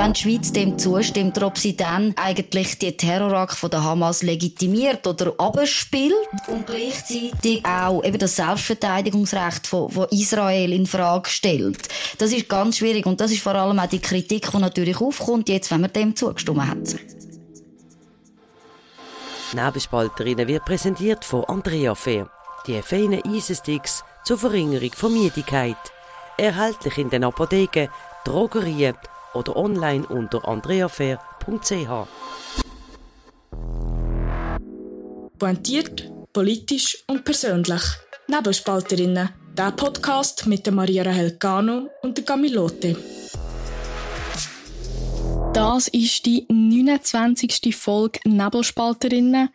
wenn die Schweiz dem zustimmt, ob sie dann eigentlich die Terrorakt von der Hamas legitimiert oder abspielt und gleichzeitig auch eben das Selbstverteidigungsrecht von, von Israel in Frage stellt. Das ist ganz schwierig und das ist vor allem auch die Kritik, die natürlich aufkommt, jetzt, wenn man dem zugestimmt hat. Nebelspalterinnen wird präsentiert von Andrea Fair. Die feinen Eisensticks zur Verringerung von Müdigkeit. Erhältlich in den Apotheken, Drogerien oder online unter andreafair.ch. Pointiert, politisch und persönlich. Nebelspalterinnen. Der Podcast mit der Maria Rahel Gano und der Camilote. Das ist die 29. Folge Nebelspalterinnen.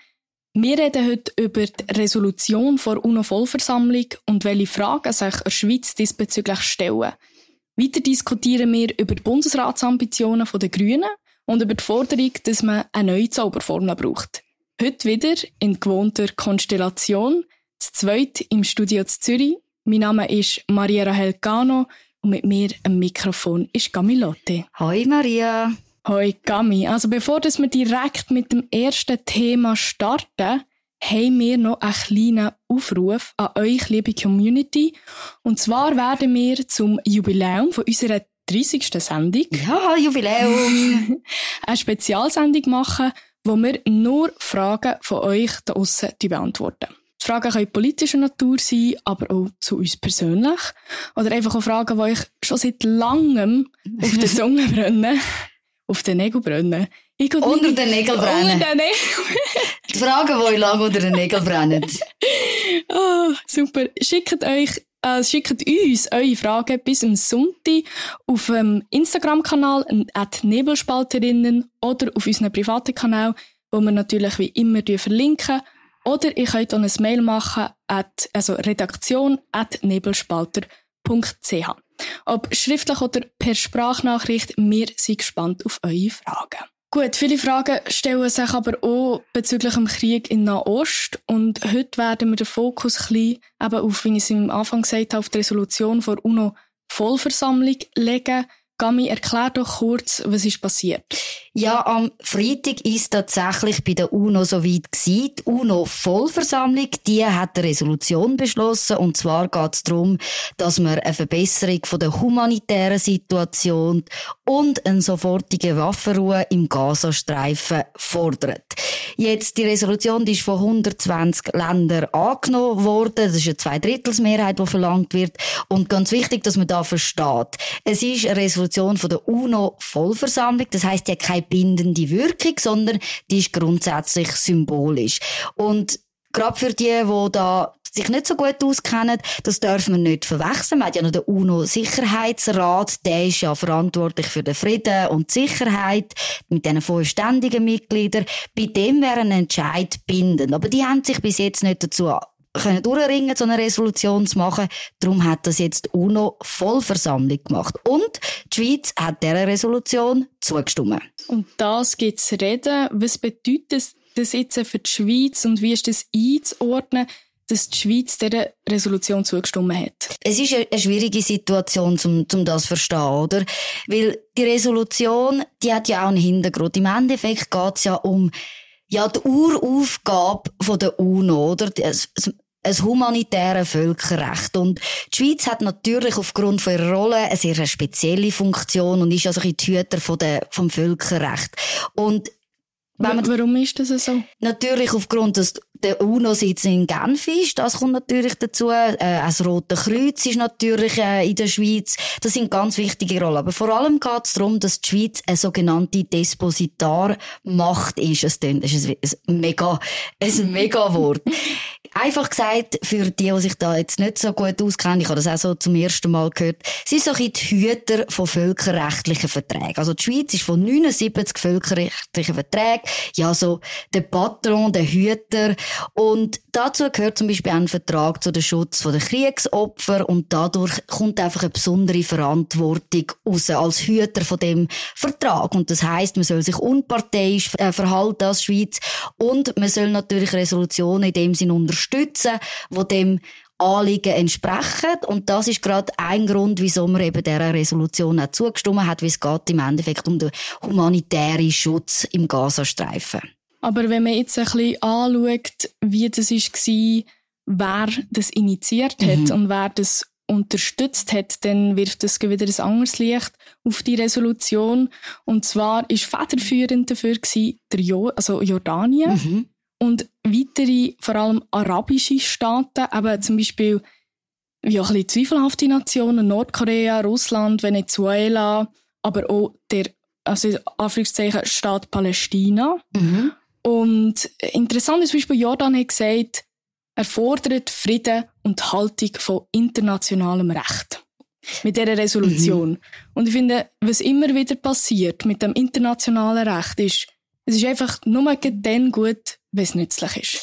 Wir reden heute über die Resolution vor UNO-Vollversammlung und welche Fragen sich der Schweiz diesbezüglich stellen. Weiter diskutieren wir über die Bundesratsambitionen der Grünen und über die Forderung, dass man eine neue Zauberformel braucht. Heute wieder in gewohnter Konstellation, das zweite im Studio zu Zürich. Mein Name ist Maria Rahel Gano und mit mir am Mikrofon ist Gamilotte. Hoi Maria. Hoi Gami. Also bevor wir direkt mit dem ersten Thema starten, haben wir noch einen kleinen Aufruf an euch, liebe Community. Und zwar werden wir zum Jubiläum von unserer 30. Sendung. Ja, Jubiläum! eine Spezialsendung machen, wo wir nur Fragen von euch da draussen beantworten. Die Fragen können politischer Natur sein, aber auch zu uns persönlich. Oder einfach auch Fragen, die euch schon seit langem auf der Zunge brennen auf den Nägeln brennen. Unter den Nägeln brennen. Unter den Nägeln. die Fragen, die lang unter den Nägeln brennen. oh, super. Schickt euch äh, schickt uns eure Fragen bis am Sonntag auf dem Instagram-Kanal at Nebelspalterinnen oder auf unserem privaten Kanal, wo wir natürlich wie immer verlinken. Oder ihr könnt auch ein Mail machen at, also redaktion at nebelspalter.ch. Ob schriftlich oder per Sprachnachricht, wir sind gespannt auf eure Fragen. Gut, viele Fragen stellen sich aber auch bezüglich dem Krieg in Nahost. Und heute werden wir den Fokus ein eben auf, wie ich es am Anfang gesagt habe, auf die Resolution vor UNO-Vollversammlung legen. Gami, erklär doch kurz, was ist passiert. Ja, am Freitag ist tatsächlich bei der UNO so weit gewesen. Die UNO-Vollversammlung, die hat eine Resolution beschlossen. Und zwar geht es darum, dass man eine Verbesserung von der humanitären Situation und eine sofortige Waffenruhe im Gazastreifen fordert. Jetzt, die Resolution, die ist von 120 Ländern angenommen worden. Das ist eine Zweidrittelsmehrheit, die verlangt wird. Und ganz wichtig, dass man da versteht. Es ist eine Resolution von der UNO-Vollversammlung. Das heißt, die hat keine bindende Wirkung, sondern die ist grundsätzlich symbolisch. Und gerade für die, die da sich nicht so gut auskennen, das dürfen wir nicht verwechseln. Man hat ja noch den UNO-Sicherheitsrat, der ist ja verantwortlich für den Frieden und die Sicherheit mit diesen fünf ständigen Mitgliedern. Bei dem wäre ein Entscheid bindend. Aber die haben sich bis jetzt nicht dazu können durchringen, so eine Resolution zu machen. Darum hat das jetzt die UNO-Vollversammlung gemacht. Und die Schweiz hat dieser Resolution zugestimmt. Und das gibt es reden. Was bedeutet das jetzt für die Schweiz und wie ist das einzuordnen? Dass die Schweiz dieser Resolution zugestimmt hat. Es ist eine schwierige Situation, um, um das zu verstehen, oder? Weil die Resolution, die hat ja auch einen Hintergrund. Im Endeffekt geht es ja um ja, die Uraufgabe der UNO, oder? Das, ein humanitäres Völkerrecht. Und die Schweiz hat natürlich aufgrund von ihrer Rolle eine sehr spezielle Funktion und ist also ein Hüter von der, vom Völkerrecht. Und Warum ist das so? Natürlich aufgrund des der UNO-Sitz in Genf ist, das kommt natürlich dazu. Äh, das Rote Kreuz ist natürlich äh, in der Schweiz. Das sind ganz wichtige Rollen. Aber vor allem geht es darum, dass die Schweiz eine sogenannte Depositarmacht ist. Es ist ein mega, ein mega Wort. Einfach gesagt, für die, die sich da jetzt nicht so gut auskennen, ich habe das auch so zum ersten Mal gehört, ist so ein die Hüter von völkerrechtlichen Verträgen. Also die Schweiz ist von 79 völkerrechtlichen Verträgen, ja so der Patron, der Hüter. Und dazu gehört zum Beispiel ein Vertrag zu dem Schutz der Kriegsopfer und dadurch kommt einfach eine besondere Verantwortung raus als Hüter von dem Vertrag. Und das heißt, man soll sich unparteiisch äh, verhalten als Schweiz und man soll natürlich Resolutionen in dem Sinne wo dem Anliegen entsprechen. Und das ist gerade ein Grund, wieso man eben dieser Resolution auch zugestimmt hat, wie es geht im Endeffekt um den humanitären Schutz im Gazastreifen. Aber wenn man jetzt ein bisschen anschaut, wie das war, wer das initiiert hat mhm. und wer das unterstützt hat, dann wirft es wieder ein anderes Licht auf die Resolution. Und zwar ist federführend dafür gewesen, der jo also Jordanien mhm. und weitere, vor allem arabische Staaten, aber zum Beispiel wie auch ein bisschen zweifelhafte Nationen, Nordkorea, Russland, Venezuela, aber auch der, also Anführungszeichen, Staat Palästina. Mhm. Und interessant ist zum Beispiel, Jordan hat gesagt, er fordert Frieden und Haltung von internationalem Recht. Mit dieser Resolution. Mhm. Und ich finde, was immer wieder passiert mit dem internationalen Recht ist, es ist einfach nur dann gut, wenn es nützlich ist.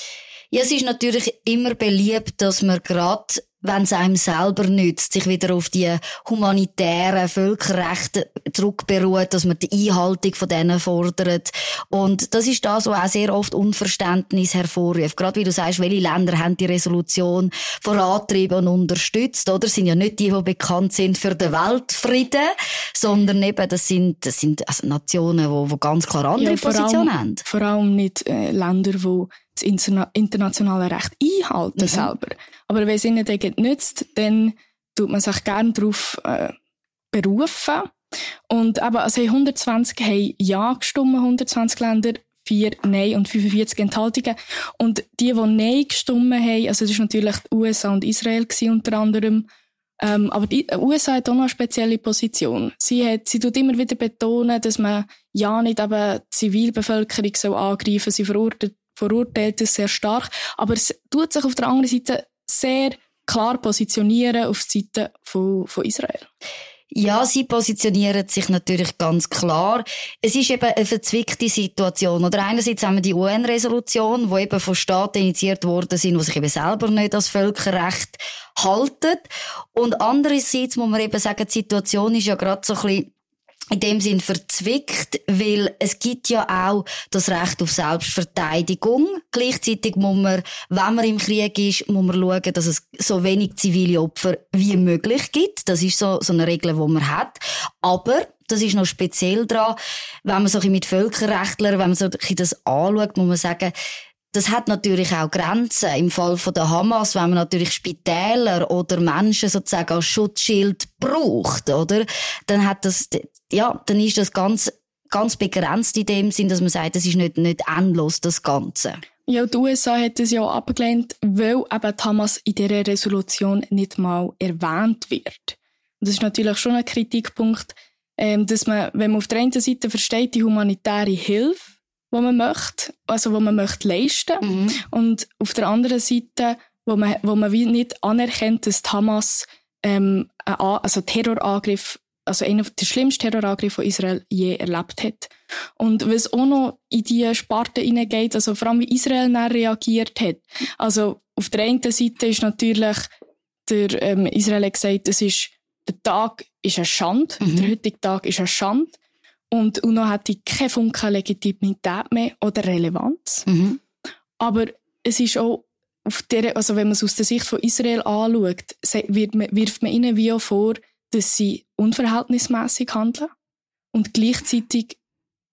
Ja, es ist natürlich immer beliebt, dass man gerade wenn es einem selber nützt, sich wieder auf die humanitären Völkerrechte zurückberuht, dass man die Einhaltung von denen fordert. Und das ist das, was auch sehr oft Unverständnis hervorruft. Gerade wie du sagst, welche Länder haben die Resolution vorantrieben und unterstützt, oder? Das sind ja nicht die, die bekannt sind für den Weltfrieden, sondern eben, das sind, das sind also Nationen, die, die ganz klar andere ja, Positionen haben. Vor allem nicht äh, Länder, die das internationale Recht einhalten mhm. selber. Aber wenn es ihnen dann nützt, dann tut man sich gerne darauf äh, berufen. Und eben, also 120 haben Ja gestimmt, 120 Länder, 4 Nein und 45 Enthaltungen. Und die, die Nein gestimmt haben, also das ist natürlich die USA und Israel gewesen, unter anderem, ähm, aber die USA hat auch noch eine spezielle Position. Sie hat, sie tut immer wieder betonen, dass man ja nicht eben die Zivilbevölkerung so angreifen. Sie verurteilt verurteilt es sehr stark, aber es tut sich auf der anderen Seite sehr klar positionieren auf die Seite von, von Israel. Ja, sie positionieren sich natürlich ganz klar. Es ist eben eine verzwickte Situation. Oder einerseits haben wir die UN-Resolution, wo eben von Staaten initiiert worden sind, die sich eben selber nicht als Völkerrecht halten. Und andererseits muss man eben sagen, die Situation ist ja gerade so ein bisschen in dem Sinn verzwickt, weil es gibt ja auch das Recht auf Selbstverteidigung. Gleichzeitig muss man, wenn man im Krieg ist, muss man schauen, dass es so wenig zivile Opfer wie möglich gibt. Das ist so, so eine Regel, die man hat. Aber das ist noch speziell dran, wenn man so ein mit Völkerrechtlern, wenn man so ein das anschaut, muss man sagen, das hat natürlich auch Grenzen. Im Fall von der Hamas, wenn man natürlich Spitäler oder Menschen sozusagen als Schutzschild braucht, oder? Dann hat das, ja, dann ist das ganz, ganz begrenzt in dem Sinn, dass man sagt, das ist nicht, nicht endlos, das Ganze. Ja, die USA hat es ja abgelehnt, weil eben die Hamas in dieser Resolution nicht mal erwähnt wird. Und das ist natürlich schon ein Kritikpunkt, ähm, dass man, wenn man auf der einen Seite versteht, die humanitäre Hilfe, wo man möchte, also wo man möchte leisten. Mhm. Und auf der anderen Seite, wo man, wo man wie nicht anerkennt, dass die Hamas ähm, also Terrorangriff, also einer der schlimmsten Terrorangriffe, die Israel je erlebt hat. Und was auch noch in diese Sparte hineingeht, also vor allem wie Israel dann reagiert hat. Also auf der einen Seite ist natürlich der ähm, Israel hat gesagt, es ist der Tag ist ein Schand, mhm. der heutige Tag ist ein Schand. Und UNO hatte keine Funken Legitimität mehr oder Relevanz. Mhm. Aber es ist auch auf der, also wenn man es aus der Sicht von Israel anschaut, wirft man ihnen wie auch vor, dass sie unverhältnismäßig handeln. Und gleichzeitig,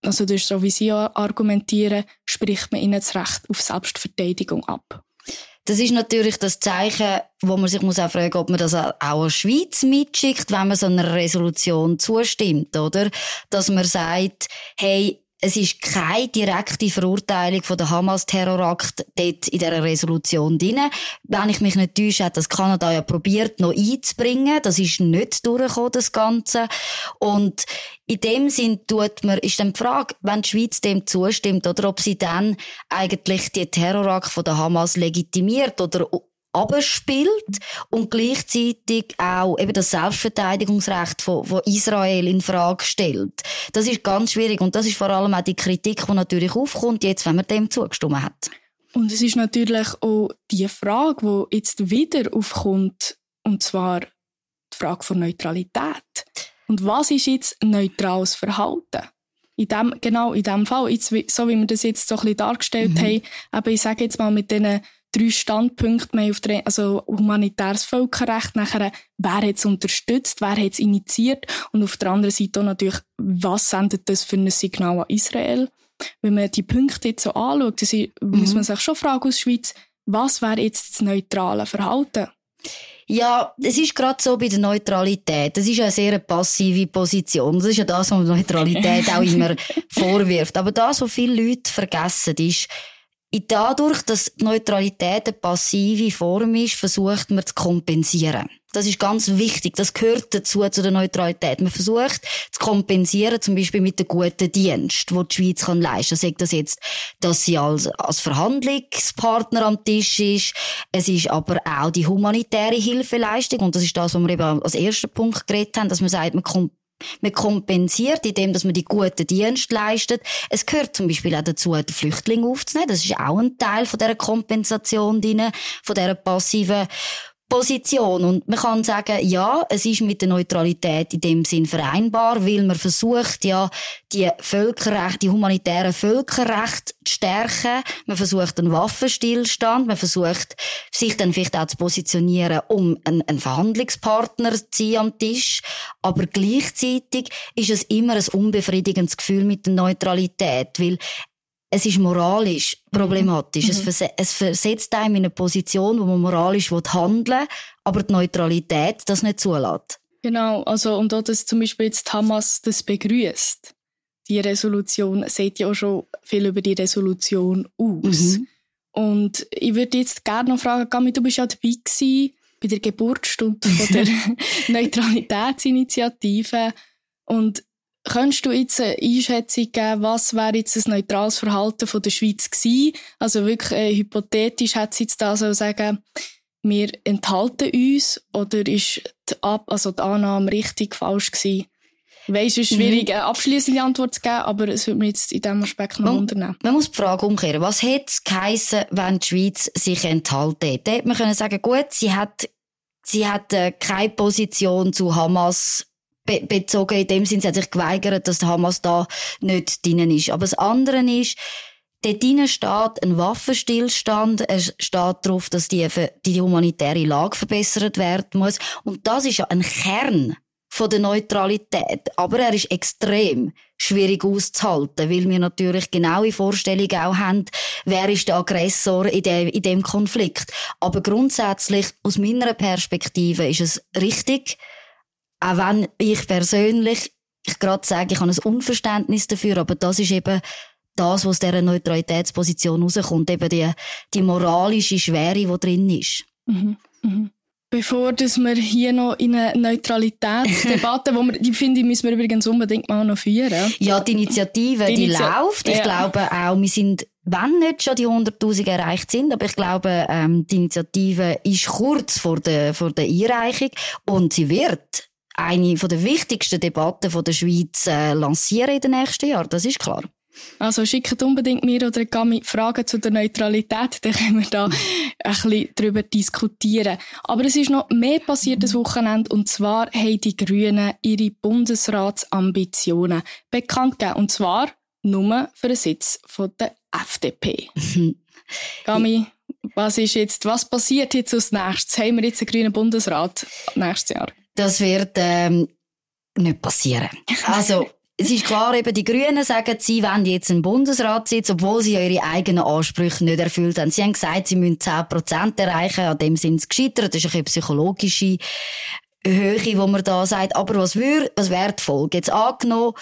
also das ist so wie sie argumentieren, spricht man ihnen das Recht auf Selbstverteidigung ab. Das ist natürlich das Zeichen, wo man sich muss auch fragen, ob man das auch als Schweiz mitschickt, wenn man so einer Resolution zustimmt, oder? Dass man sagt, hey, es ist keine direkte Verurteilung von der Hamas-Terrorakt dort in dieser Resolution drin. Wenn ich mich nicht täusche, hat das Kanada ja probiert, noch einzubringen. Das ist nicht durchgekommen, das Ganze. Und in dem Sinn tut man, ist dann die Frage, wenn die Schweiz dem zustimmt, oder ob sie dann eigentlich die Terrorakt von der Hamas legitimiert oder abspielt und gleichzeitig auch eben das Selbstverteidigungsrecht von, von Israel in Frage stellt. Das ist ganz schwierig und das ist vor allem auch die Kritik, die natürlich aufkommt jetzt, wenn man dem zugestimmt hat. Und es ist natürlich auch die Frage, die jetzt wieder aufkommt, und zwar die Frage von Neutralität. Und was ist jetzt neutrales Verhalten? In dem, genau in dem Fall, jetzt, so wie wir das jetzt so ein bisschen dargestellt mhm. haben, aber ich sage jetzt mal mit diesen drei Standpunkte. Wir auf der, also humanitäres Völkerrecht, nachher, wer hat es unterstützt, wer hat es initiiert und auf der anderen Seite auch natürlich, was sendet das für ein Signal an Israel? Wenn man die Punkte jetzt so anschaut, dann mhm. muss man sich schon fragen aus Schweiz, was wäre jetzt das neutrale Verhalten? Ja, es ist gerade so bei der Neutralität. Das ist ja eine sehr passive Position. Das ist ja das, was Neutralität auch immer vorwirft. Aber das, was viele Leute vergessen, ist, dadurch, dass Neutralität eine passive Form ist, versucht man zu kompensieren. Das ist ganz wichtig. Das gehört dazu, zu der Neutralität. Man versucht zu kompensieren, zum Beispiel mit dem guten Dienst, den die Schweiz kann leisten kann. Sagt das jetzt, dass sie als, als Verhandlungspartner am Tisch ist. Es ist aber auch die humanitäre Hilfeleistung. Und das ist das, was wir eben als ersten Punkt geredet haben, dass man sagt, man kommt man kompensiert, indem man die guten Dienste leistet. Es gehört zum Beispiel auch dazu, den Flüchtling aufzunehmen. Das ist auch ein Teil von dieser Kompensation drin, von dieser passiven Position. Und man kann sagen, ja, es ist mit der Neutralität in dem Sinn vereinbar, weil man versucht ja, die Völkerrecht, die humanitären Völkerrecht zu stärken. Man versucht einen Waffenstillstand. Man versucht, sich dann vielleicht auch zu positionieren, um ein, ein Verhandlungspartner zu sein am Tisch. Aber gleichzeitig ist es immer ein unbefriedigendes Gefühl mit der Neutralität, weil es ist moralisch problematisch. Mhm. Es, vers es, versetzt einem in eine Position, wo man moralisch handeln will, aber die Neutralität das nicht zulässt. Genau, also und auch, dass zum Beispiel jetzt Hamas das begrüßt. Die Resolution sagt ja auch schon viel über die Resolution aus. Mhm. Und ich würde jetzt gerne noch fragen, Gami, du bist ja dabei gewesen bei der Geburtsstunde von der Neutralitätsinitiative. Und Könntest du jetzt eine Einschätzung geben, was wäre jetzt ein neutrales Verhalten von der Schweiz gewesen? Also wirklich äh, hypothetisch hat sie jetzt da so sagen, wir enthalten uns oder ist die, Ab also die Annahme richtig falsch gewesen? Ich weiss, es ist schwierig, eine abschließende Antwort zu geben, aber es würde mich jetzt in diesem Aspekt noch unternehmen. Man muss die Frage umkehren. Was hätte es geheissen, wenn die Schweiz sich enthalten hätte? Hätte man können sagen, gut, sie hat, sie hat äh, keine Position zu Hamas be bezogen. In dem Sinne, sie hat sich geweigert, dass der Hamas da nicht drinnen ist. Aber das andere ist, Dort drinnen steht ein Waffenstillstand. Es steht darauf, dass die, die humanitäre Lage verbessert werden muss. Und das ist ja ein Kern von der Neutralität. Aber er ist extrem schwierig auszuhalten, weil wir natürlich genaue Vorstellungen auch haben, wer ist der Aggressor in dem, in dem Konflikt. Aber grundsätzlich, aus meiner Perspektive, ist es richtig, auch wenn ich persönlich, ich gerade sage, ich habe ein Unverständnis dafür, aber das ist eben das, was aus dieser Neutralitätsposition rauskommt, eben die, die moralische Schwere, die drin ist. Mhm. Mhm. Bevor dass wir hier noch in eine Neutralitätsdebatte, wo wir, die finde ich, müssen wir übrigens unbedingt mal noch führen. Ja, die Initiative, die, Initi läuft. Ich ja. glaube auch, wir sind, wenn nicht schon die 100.000 erreicht sind, aber ich glaube, ähm, die Initiative ist kurz vor der, vor der Einreichung und sie wird eine von der wichtigsten Debatten von der Schweiz äh, lancieren in den nächsten Jahren. Das ist klar. Also schickt unbedingt mir oder Gami Fragen zu der Neutralität, dann können wir da ein bisschen darüber diskutieren. Aber es ist noch mehr passiert das Wochenende und zwar haben die Grünen ihre Bundesratsambitionen bekannt gegeben und zwar nur für einen Sitz von der FDP. Gami, was ist jetzt, was passiert jetzt als nächstes? Haben wir jetzt einen grünen Bundesrat nächstes Jahr? Das wird ähm, nicht passieren. Also es ist klar, eben die Grünen sagen, sie wollen jetzt einen Bundesratssitz, obwohl sie ihre eigenen Ansprüche nicht erfüllt haben. Sie haben gesagt, sie müssen 10 Prozent erreichen, an dem sind sie gescheitert. Das ist eine psychologische Höhe, wo man da sagt. Aber was wäre, was wäre die Folge? Jetzt angenommen,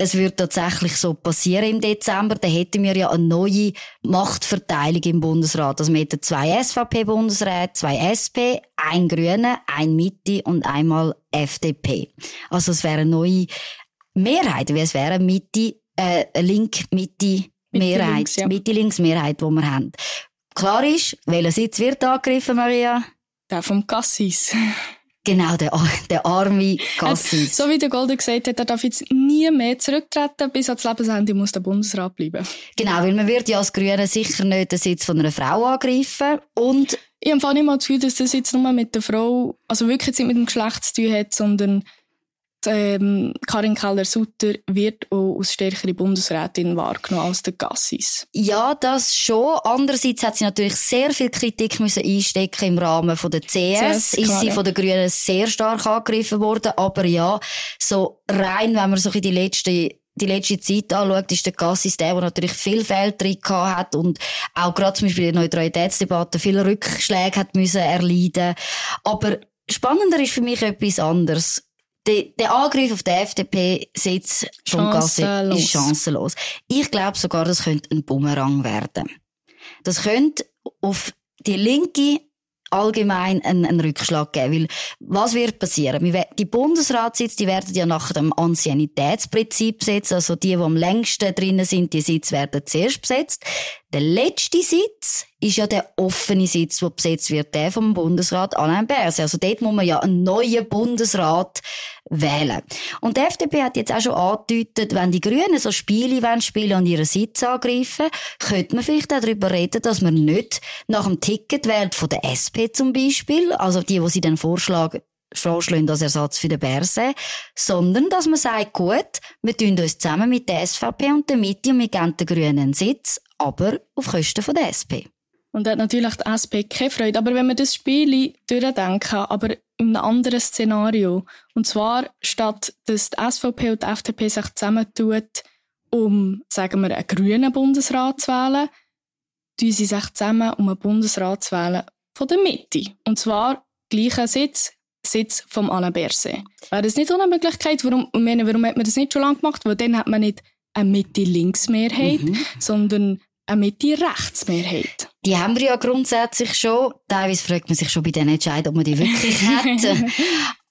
es würde tatsächlich so passieren im Dezember, dann hätten wir ja eine neue Machtverteilung im Bundesrat. Also wir hätten zwei SVP-Bundesräte, zwei SP, ein Grüne, ein Mitte und einmal FDP. Also es wäre eine neue Mehrheit, wie es wäre Mitte, äh, Link-Mitte-Mehrheit, Mitte-Links-Mehrheit, die wir haben. Klar ist, welcher Sitz wird angegriffen, Maria? Der vom Cassis. Genau, der, der arme Cassis. So wie der Golden gesagt hat, er darf jetzt nie mehr zurücktreten, bis ans Lebensende muss der Bundesrat bleiben. Genau, weil man wird ja als Grüne sicher nicht den Sitz von einer Frau angreifen und ich habe nicht mal das Gefühl, dass das jetzt nur mit der Frau, also wirklich nicht mit dem Geschlecht zu tun hat, sondern ähm, Karin Keller-Sutter wird auch als stärkere Bundesrätin wahrgenommen als der Gassis. Ja, das schon. Andererseits hat sie natürlich sehr viel Kritik müssen einstecken im Rahmen von der CS. CS ist sie ja. von den Grünen sehr stark angegriffen worden. Aber ja, so rein, wenn man so in die letzte die letzte Zeit anschaut, ist der Gassis der, der natürlich viel Fehltritte hat und auch gerade zum Beispiel in der Neutralitätsdebatte viele Rückschläge hat müssen erleiden. Aber spannender ist für mich etwas anderes der, Angriff auf den FDP-Sitz von Gassi ist chancenlos. Ich glaube sogar, das könnte ein Bumerang werden. Das könnte auf die linke allgemein einen, einen Rückschlag geben. Weil, was wird passieren? Die Bundesratssitze, die werden ja nach dem Anciennitätsprinzip besetzt. Also die, die am längsten drinnen sind, die Sitze werden zuerst besetzt. Der letzte Sitz ist ja der offene Sitz, der besetzt wird, der vom Bundesrat Alain Berset. Also dort muss man ja einen neuen Bundesrat wählen. Und die FDP hat jetzt auch schon angedeutet, wenn die Grünen so Spiele wollen spielen und ihren Sitz angreifen, könnte man vielleicht auch darüber reden, dass man nicht nach dem Ticket wählt von der SP zum Beispiel, also die, wo sie dann vorschlagen, vorschlagen als Ersatz für den Berse, sondern dass man sagt, gut, wir tun uns zusammen mit der SVP und der Mitte und wir geben den Grünen einen Sitz, aber auf Kosten von der SP. Und hat natürlich die SP keine Freude. Aber wenn wir das Spiel durchdenken, aber in einem anderen Szenario, und zwar statt, dass die SVP und die FDP sich zusammentun, um, sagen wir, einen grünen Bundesrat zu wählen, tun sie sich zusammen, um einen Bundesrat zu wählen von der Mitte. Und zwar gleicher Sitz, Sitz vom Alain Berset. Wäre das nicht eine Möglichkeit? Warum, meine, warum hat man das nicht schon lange gemacht? Weil dann hat man nicht eine Mitte-Links-Mehrheit, mhm. sondern eine Mitte-Rechts-Mehrheit. Die haben wir ja grundsätzlich schon. Teilweise fragt man sich schon bei den Entscheidungen, ob man die wirklich hat.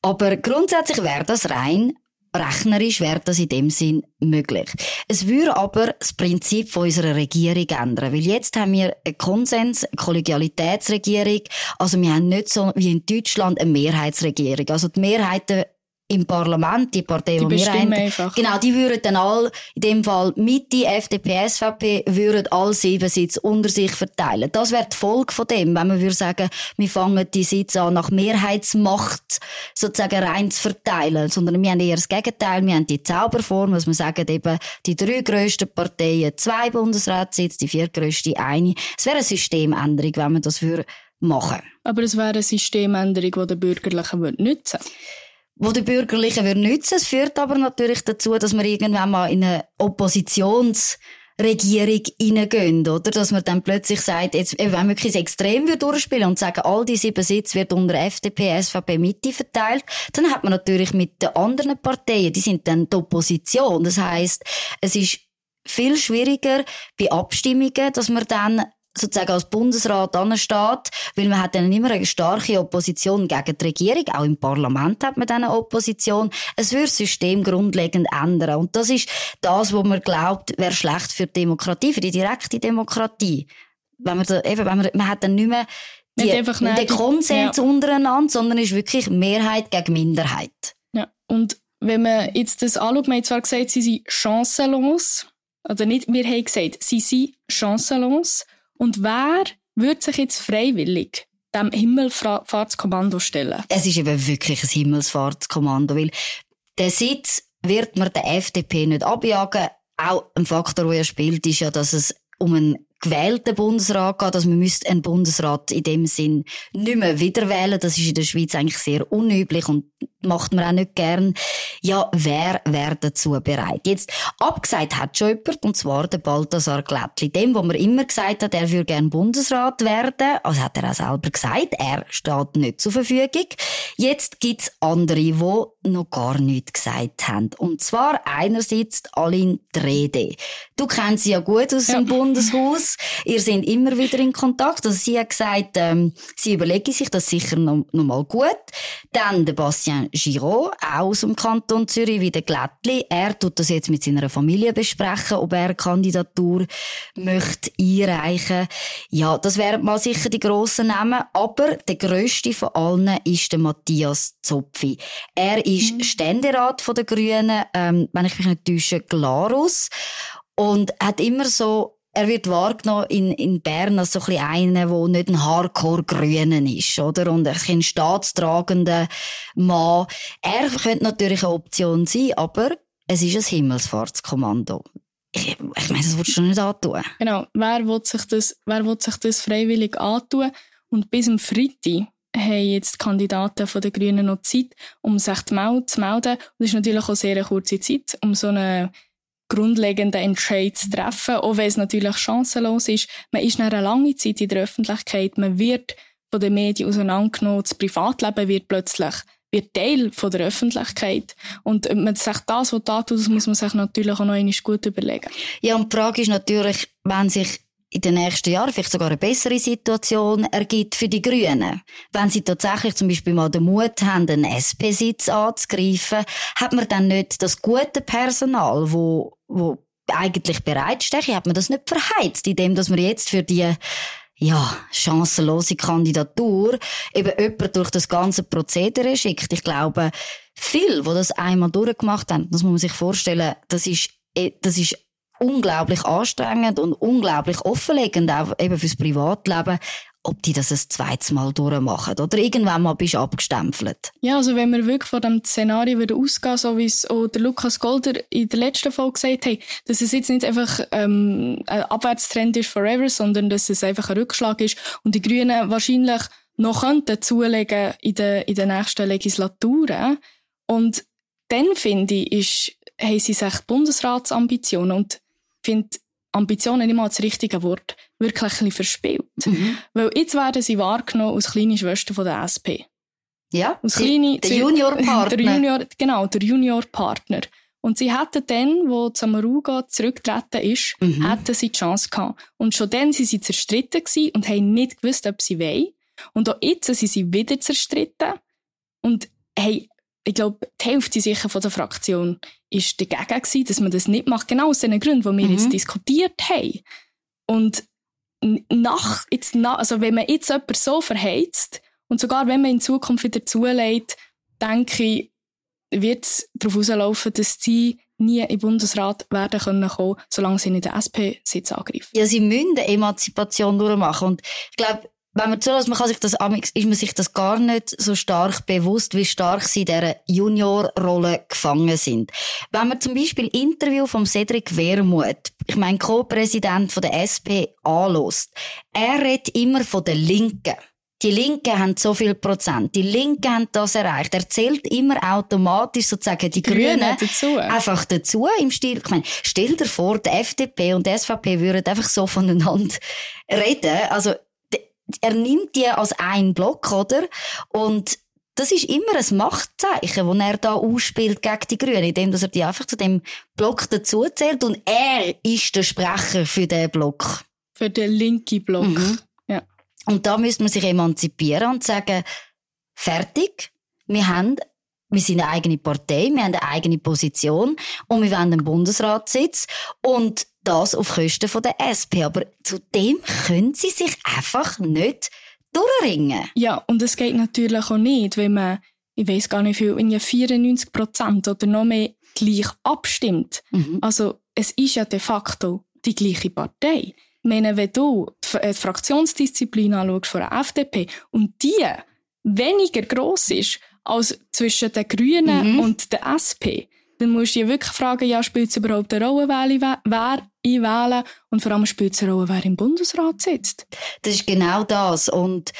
Aber grundsätzlich wäre das rein rechnerisch wäre das in dem Sinn möglich. Es würde aber das Prinzip von unserer Regierung ändern, weil jetzt haben wir einen Konsens, eine Kollegialitätsregierung, also wir haben nicht so wie in Deutschland eine Mehrheitsregierung. Also die Mehrheiten im Parlament, die Partei, die, die wir haben, einfach. genau, die würden dann all, in dem Fall Mitte, FDP, SVP, würden all sieben Sitze unter sich verteilen. Das wäre die Folge von dem, wenn man würde sagen, wir fangen die Sitze an, nach Mehrheitsmacht sozusagen rein zu verteilen, sondern wir haben eher das Gegenteil, wir haben die Zauberform, was man sagen, eben die drei grössten Parteien zwei Bundesratssitze, die vier grösste eine. Es wäre eine Systemänderung, wenn man das würde machen. Aber es wäre eine Systemänderung, die der Bürgerlichen nützen würde wo die Bürgerlichen würden nützen. Es führt aber natürlich dazu, dass wir irgendwann mal in eine Oppositionsregierung hineingehen, oder? Dass man dann plötzlich sagt, jetzt, wenn wir wirklich das Extrem durchspielen und sagen, all die sieben Sitze wird unter FDP, SVP, Mitte verteilt, dann hat man natürlich mit den anderen Parteien, die sind dann die Opposition. Das heißt, es ist viel schwieriger bei Abstimmungen, dass man dann sozusagen als Bundesrat ansteht, weil man hat dann immer eine starke Opposition gegen die Regierung, auch im Parlament hat man dann eine Opposition. Es würde das System grundlegend ändern und das ist das, was man glaubt, wäre schlecht für die Demokratie, für die direkte Demokratie. Wenn man da, eben, wenn man, man hat dann nicht mehr die, nicht den Konsens ja. untereinander, sondern ist wirklich Mehrheit gegen Minderheit. Ja, und wenn man jetzt das anschaut, man hat zwar gesagt, sie sind chancenlos, oder nicht, wir haben gesagt, sie sind chancenlos, und wer würde sich jetzt freiwillig dem Himmelfahrtskommando stellen? Es ist eben wirklich ein Himmelsfahrtskommando, weil der Sitz wird man der FDP nicht abjagen. Auch ein Faktor, der ja spielt, ist ja, dass es um einen gewählten Bundesrat geht. Also man einen Bundesrat in dem Sinn nicht mehr wiederwählen. Das ist in der Schweiz eigentlich sehr unüblich und macht man auch nicht gern. Ja, wer wäre dazu bereit? Jetzt, abgesagt hat schon jemand, und zwar der Balthasar Glättli. Dem, wo man immer gesagt hat, er würde gern Bundesrat werden, also hat er auch selber gesagt, er steht nicht zur Verfügung. Jetzt gibt's andere, die noch gar nichts gesagt haben. Und zwar einerseits Aline Drede. Du kennst sie ja gut aus ja. dem Bundeshaus. Ihr seid immer wieder in Kontakt. Also sie hat gesagt, ähm, sie überlege sich das sicher noch, noch mal gut. Dann der Bastien Giraud, auch aus dem Kanton Zürich, wie der Glättli. Er tut das jetzt mit seiner Familie besprechen, ob er eine Kandidatur möchte einreichen. Ja, das wären mal sicher die grossen Namen. Aber der grösste von allen ist der Matthias Zopfi. Er ist mhm. Ständerat der Grünen, ähm, wenn ich mich nicht täusche, Glarus. Und hat immer so er wird wahrgenommen in, in Bern als so ein einer, der nicht ein Hardcore-Grünen ist, oder? Und ein staatstragender Mann. Er könnte natürlich eine Option sein, aber es ist ein Himmelsfahrtskommando. Ich, ich meine, das würdest du nicht antun. Genau. Wer will sich das, wer will sich das freiwillig antun? Und bis zum Freitag haben jetzt die Kandidaten von den Grünen noch Zeit, um sich zu melden. Und das ist natürlich auch sehr eine kurze Zeit, um so eine grundlegenden Entscheid zu treffen, auch wenn es natürlich chancenlos ist. Man ist nach einer langen Zeit in der Öffentlichkeit, man wird von den Medien auseinandergenommen, das Privatleben wird plötzlich wird Teil von der Öffentlichkeit. Und man sich das, was da tut, das muss man sich natürlich auch noch einmal gut überlegen. Ja, und die Frage ist natürlich, wenn sich in den nächsten Jahren vielleicht sogar eine bessere Situation ergibt für die Grünen. Wenn sie tatsächlich zum Beispiel mal den Mut haben, einen SP-Sitz anzugreifen, hat man dann nicht das gute Personal, wo, wo eigentlich bereitsteht, hat man das nicht verheizt, indem dass man jetzt für die ja, chancenlose Kandidatur eben jemand durch das ganze Prozedere schickt. Ich glaube, viel, wo das einmal durchgemacht haben, das muss man sich vorstellen, das ist, eh, das ist unglaublich anstrengend und unglaublich offenlegend, auch eben fürs Privatleben, ob die das ein zweites Mal durchmachen. Oder irgendwann mal bist du abgestempelt. Ja, also wenn wir wirklich von dem Szenario wieder ausgehen, so wie es auch der Lukas Golder in der letzten Folge gesagt hat, dass es jetzt nicht einfach ähm, ein Abwärtstrend ist forever, sondern dass es einfach ein Rückschlag ist und die Grünen wahrscheinlich noch könnten zulegen in den, in den nächsten Legislaturen. Und dann, finde ich, ist, haben sie sich Bundesratsambitionen und finde Ambitionen nicht mal das richtige Wort, wirklich ein bisschen verspielt. Mhm. Weil jetzt werden sie wahrgenommen als kleine Schwester von der SP. Ja, als kleine, der Juniorpartner. Junior, genau, der Juniorpartner. Und sie hätten dann, wo Samaruga zurückgetreten ist, mhm. hätten sie die Chance gehabt. Und schon dann sind sie zerstritten gewesen und haben nicht gewusst, ob sie wollen. Und auch jetzt sind sie wieder zerstritten und haben ich glaube, die Hälfte sicher von der Fraktion ist dagegen gewesen, dass man das nicht macht, genau aus den Gründen, die wir mhm. jetzt diskutiert haben. Und nach, jetzt nach, also wenn man jetzt jemanden so verheizt, und sogar wenn man in Zukunft wieder zulädt, denke ich, wird es darauf rauslaufen, dass sie nie im Bundesrat werden können kommen, solange sie nicht den SP-Sitz angreifen. Ja, sie müssen eine Emanzipation durchmachen. Und ich glaube, wenn man zulässt, man kann sich das, ist man sich das gar nicht so stark bewusst, wie stark sie in dieser Juniorrolle gefangen sind. Wenn man zum Beispiel Interview vom Cedric Wermuth, ich meine Co-Präsident von der SP, anlässt, er redet immer von der Linken. Die Linken haben so viel Prozent. Die Linken haben das erreicht. Er zählt immer automatisch sozusagen die Grünen, Grüne dazu. einfach dazu im Stil. Ich meine, stell dir vor, die FDP und die SVP würden einfach so voneinander reden. Also, er nimmt die als ein Block, oder? Und das ist immer ein Machtzeichen, das er da ausspielt gegen die Grünen, indem er die einfach zu dem Block dazuzählt und er ist der Sprecher für den Block. Für den linken Block. Mhm. Ja. Und da müsste man sich emanzipieren und sagen, fertig, wir haben wir sind eine eigene Partei, wir haben eine eigene Position und wir wollen einen Bundesratssitz und das auf Kosten der SP. Aber zu dem können sie sich einfach nicht durchringen. Ja, und es geht natürlich auch nicht, wenn man, ich weiß gar nicht viel, in 94 Prozent oder noch mehr gleich abstimmt. Mhm. Also, es ist ja de facto die gleiche Partei. Ich meine, wenn du die äh, Fraktionsdisziplin anschaust von der FDP und die weniger gross ist als zwischen den Grünen mhm. und der SP, dann musst du dich wirklich fragen, ja, spielt es überhaupt eine Rolle, wer einwählen und vor allem spielt es eine Rolle, wer im Bundesrat sitzt. Das ist genau das und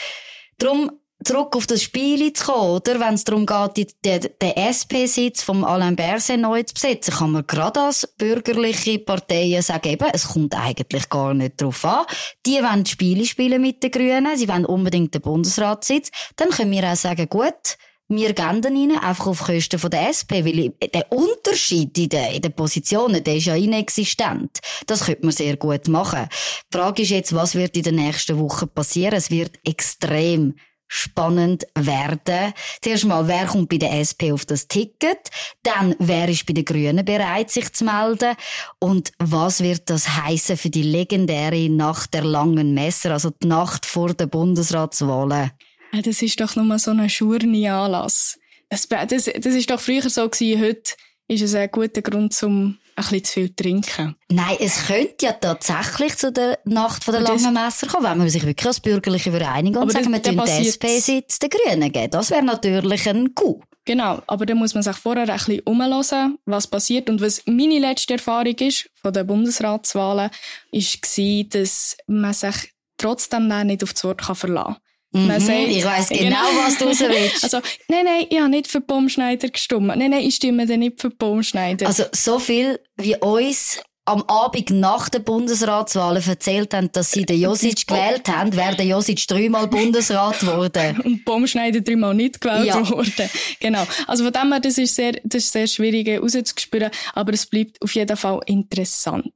darum zurück auf das Spiel zu kommen, oder? Wenn es darum geht, den, SP-Sitz vom Alain Berset neu zu besetzen, kann man gerade als bürgerliche Parteien sagen, eben, es kommt eigentlich gar nicht drauf an. Die wollen Spiele spielen mit den Grünen, sie wollen unbedingt den Bundesratssitz. Dann können wir auch sagen, gut, wir geben ihnen einfach auf Kosten der SP, weil der Unterschied in den, in den Positionen, der ist ja inexistent. Das könnte man sehr gut machen. Die Frage ist jetzt, was wird in den nächsten Wochen passieren? Es wird extrem spannend werden. Zuerst mal, wer kommt bei der SP auf das Ticket? Dann, wer ist bei den Grünen bereit, sich zu melden? Und was wird das heißen für die legendäre Nacht der langen Messer, also die Nacht vor der Bundesratswahlen? Ja, das ist doch nur so ein schurni Anlass. Das, das, das ist doch früher so gewesen, heute ist es ein guter Grund, um ein bisschen zu viel zu trinken. Nein, es könnte ja tatsächlich zu der Nacht von der das- langen Messer kommen, wenn man sich wirklich als bürgerliche vereinigen und sagen, wir tun passiert- SP-Sitz den Grünen geben. Das wäre natürlich ein Coup. Genau, aber da muss man sich vorher ein bisschen umhören, was passiert. Und was meine letzte Erfahrung ist von den Bundesratswahlen, war, dass man sich trotzdem dann nicht auf das Wort verlassen kann. Mhm, sagt- ich weiss genau, was du raus willst. Also, nein, nein, ich habe nicht für Baumschneider gestimmt. Nein, nein, ich stimme dann nicht für Baumschneider. Also so viel wie uns am Abend nach den Bundesratswahlen erzählt haben, dass sie den Josic gewählt haben, wäre der Josic dreimal Bundesrat geworden. und Baumschneider dreimal nicht gewählt Ja. worden. Genau. Also von dem her, das ist sehr, das ist sehr schwierig rauszuspüren, aber es bleibt auf jeden Fall interessant.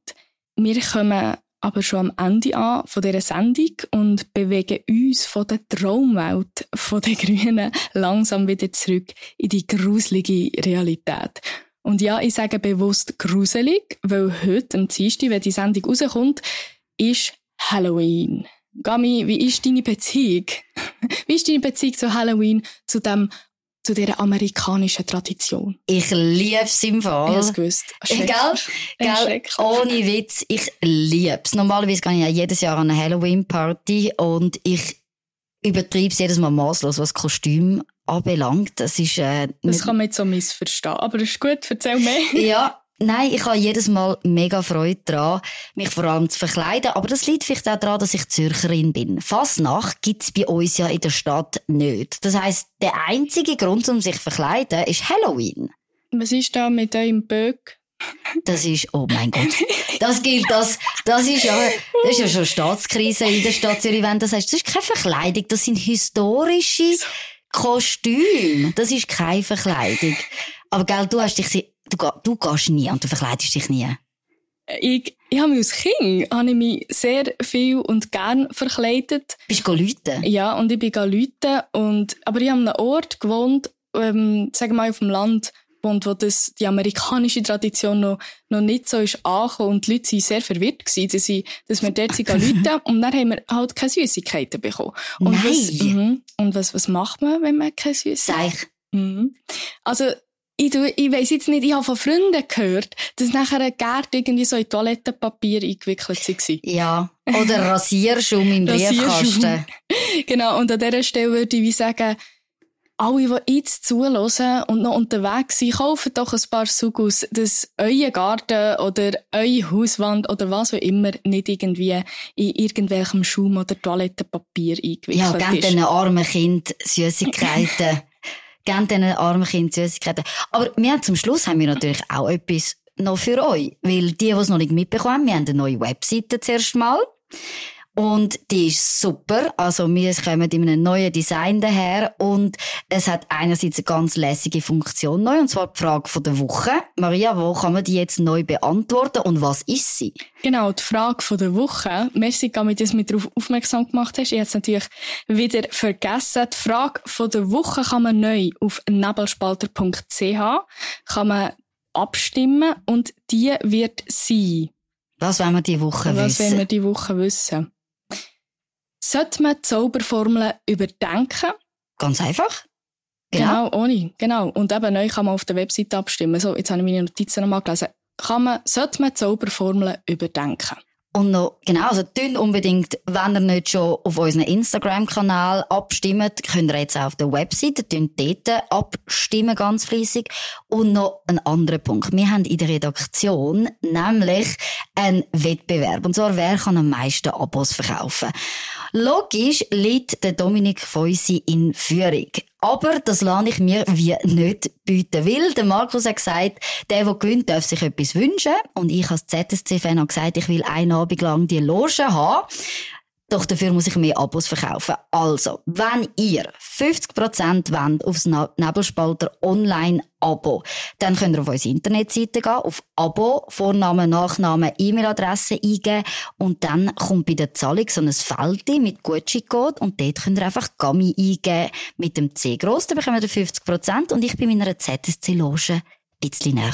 Wir kommen aber schon am Ende an von dieser Sendung und bewegen uns von der Traumwelt von den Grünen langsam wieder zurück in die gruselige Realität. Und ja, ich sage bewusst gruselig, weil heute, am Dienstag, wenn die Sendung rauskommt, ist Halloween. Gami, wie ist deine Beziehung? Wie ist deine Beziehung zu Halloween, zu dem, zu dieser amerikanischen Tradition? Ich lieb's im Ich Fall. hab's gewusst. Gell? Gell? Ohne Witz, ich lieb's. Normalerweise gehe ich ja jedes Jahr an eine Halloween-Party und ich übertreibe es jedes Mal maßlos, was Kostüm anbelangt. Das ist, äh, Das kann man jetzt so missverstehen. Aber das ist gut, erzähl mehr. ja, nein, ich habe jedes Mal mega Freude daran, mich vor allem zu verkleiden. Aber das liegt vielleicht auch daran, dass ich Zürcherin bin. Fasnacht gibt's bei uns ja in der Stadt nicht. Das heisst, der einzige Grund, um sich zu verkleiden, ist Halloween. Was ist da mit eurem Böck? Das ist, oh mein Gott. Das gilt, das, das ist ja, das ist ja schon Staatskrise in der Stadt Zürich, wenn du sagst, das ist keine Verkleidung, das sind historische Kostüme. Das ist keine Verkleidung. Aber gell, du hast dich, du, du gehst nie und du verkleidest dich nie. Ich, ich habe mich als Kind habe ich mich sehr viel und gern verkleidet. Bist du Leute? Ja, und ich bin Leute und, aber ich habe an einem Ort gewohnt, ähm, sagen wir mal auf dem Land, gewohnt, wo das, die amerikanische Tradition noch, noch nicht so ist angekommen und die Leute sind sehr verwirrt gewesen, dass, sie, dass wir dort sind Leute und dann haben wir halt keine Süßigkeiten bekommen. Und Was, Nein. mhm. Und was, was macht man, wenn man keine Süßigkeiten ich. Mhm. Also, ich, tu- ich weiss jetzt nicht, ich habe von Freunden gehört, dass nachher ein Gärte irgendwie so in Toilettenpapier eingewickelt war. Ja. Oder Rasierschaum im. Briefkasten. Genau, und an dieser Stelle würde ich wie sagen, alle, die jetzt zuhören und noch unterwegs sind, kaufen doch ein paar Sugus, dass euer Garten oder eure Hauswand oder was auch immer nicht irgendwie in irgendwelchem Schaum oder Toilettenpapier eingewickelt Ja, ist. diesen armen Kind Süßigkeiten. geben diesen armen Kind Süßigkeiten. Aber wir haben zum Schluss haben wir natürlich auch etwas noch für euch. Weil die, die es noch nicht mitbekommen haben, wir haben eine neue Webseite zuerst mal. Und die ist super. Also, wir kommen in einem neuen Design daher. Und es hat einerseits eine ganz lässige Funktion neu. Und zwar die Frage von der Woche. Maria, wo kann man die jetzt neu beantworten? Und was ist sie? Genau, die Frage von der Woche. Merci, dass du mich darauf aufmerksam gemacht hast. Ich habe es natürlich wieder vergessen. Die Frage von der Woche kann man neu auf nebelspalter.ch kann man abstimmen und die wird sein. Was wollen wir diese Woche Was wissen? wollen wir die Woche wissen? Sollte man die Zauberformeln überdenken? Ganz einfach. Genau, ohne. Genau. Und eben neu kann man auf der Webseite abstimmen. So, jetzt habe ich meine Notizen nochmal gelesen. Kann man, sollte man die Zauberformeln überdenken? Und noch, genau, also tun unbedingt, wenn ihr nicht schon auf unserem Instagram-Kanal abstimmt, könnt ihr jetzt auch auf der Webseite, tun dort abstimmen, ganz fleissig. Und noch ein anderer Punkt. Wir haben in der Redaktion nämlich einen Wettbewerb. Und zwar, wer kann am meisten Abos verkaufen? Logisch liegt der Dominik Feusi in Führung. Aber das lasse ich mir wie nicht bieten. Weil der Markus hat gesagt, der, der gewinnt, darf sich etwas wünschen. Und ich als ZSC-Fan habe gesagt, ich will einen Abend lang die Loge haben. Doch dafür muss ich mehr Abos verkaufen. Also, wenn ihr 50% wollt aufs Nebelspalter Online-Abo, dann könnt ihr auf unsere Internetseite gehen, auf Abo, Vorname, Nachname, E-Mail-Adresse eingeben und dann kommt bei der Zahlung so ein Feld mit Gutscheincode und dort könnt ihr einfach Gummi eingeben mit dem C gross, dann bekommt ihr 50% und ich bin meiner ZSC-Loge ein bisschen näher.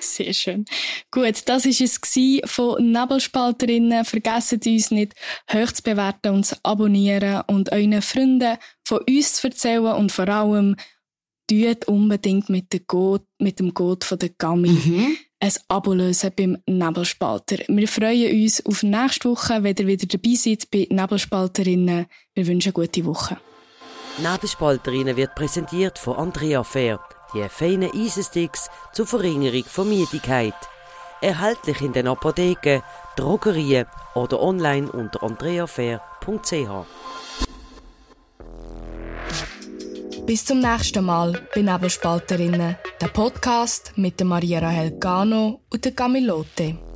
Sehr schön. Gut, das war es gsi von Nebelspalterinnen. Vergesst uns nicht, hoch zu bewerten und zu abonnieren und euren Freunden von uns zu erzählen und vor allem tut unbedingt mit, der Code, mit dem Code von der Gami mhm. ein Abo lösen beim Nebelspalter. Wir freuen uns auf nächste Woche, wenn ihr wieder dabei seid bei Nebelspalterinnen. Wir wünschen eine gute Woche. Nebelspalterinnen wird präsentiert von Andrea Fair, die feinen Eisensticks zur Verringerung von Müdigkeit. Erhältlich in den Apotheken, Drogerien oder online unter andreafair.ch. Bis zum nächsten Mal bei Nebelspalterinnen, der Podcast mit Maria Rahel Gano und der Camilote.